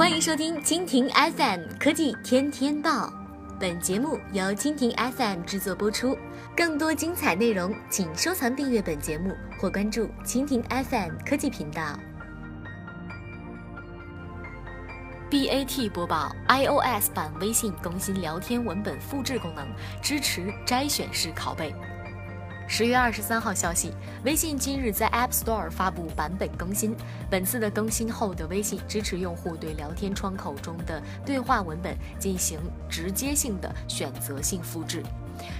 欢迎收听蜻蜓 FM 科技天天报，本节目由蜻蜓 FM 制作播出。更多精彩内容，请收藏订阅本节目或关注蜻蜓 FM 科技频道。BAT 播报：iOS 版微信更新聊天文本复制功能，支持摘选式拷贝。十月二十三号消息，微信今日在 App Store 发布版本更新。本次的更新后的微信支持用户对聊天窗口中的对话文本进行直接性的选择性复制。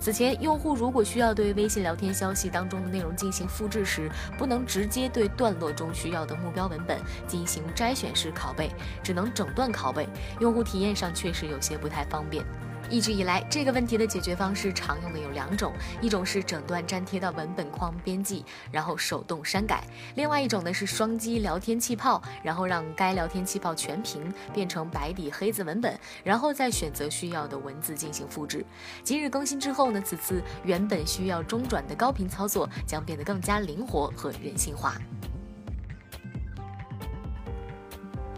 此前，用户如果需要对微信聊天消息当中的内容进行复制时，不能直接对段落中需要的目标文本进行摘选式拷贝，只能整段拷贝，用户体验上确实有些不太方便。一直以来，这个问题的解决方式常用的有两种，一种是整段粘贴到文本框编辑，然后手动删改；另外一种呢是双击聊天气泡，然后让该聊天气泡全屏变成白底黑字文本，然后再选择需要的文字进行复制。今日更新之后呢，此次原本需要中转的高频操作将变得更加灵活和人性化。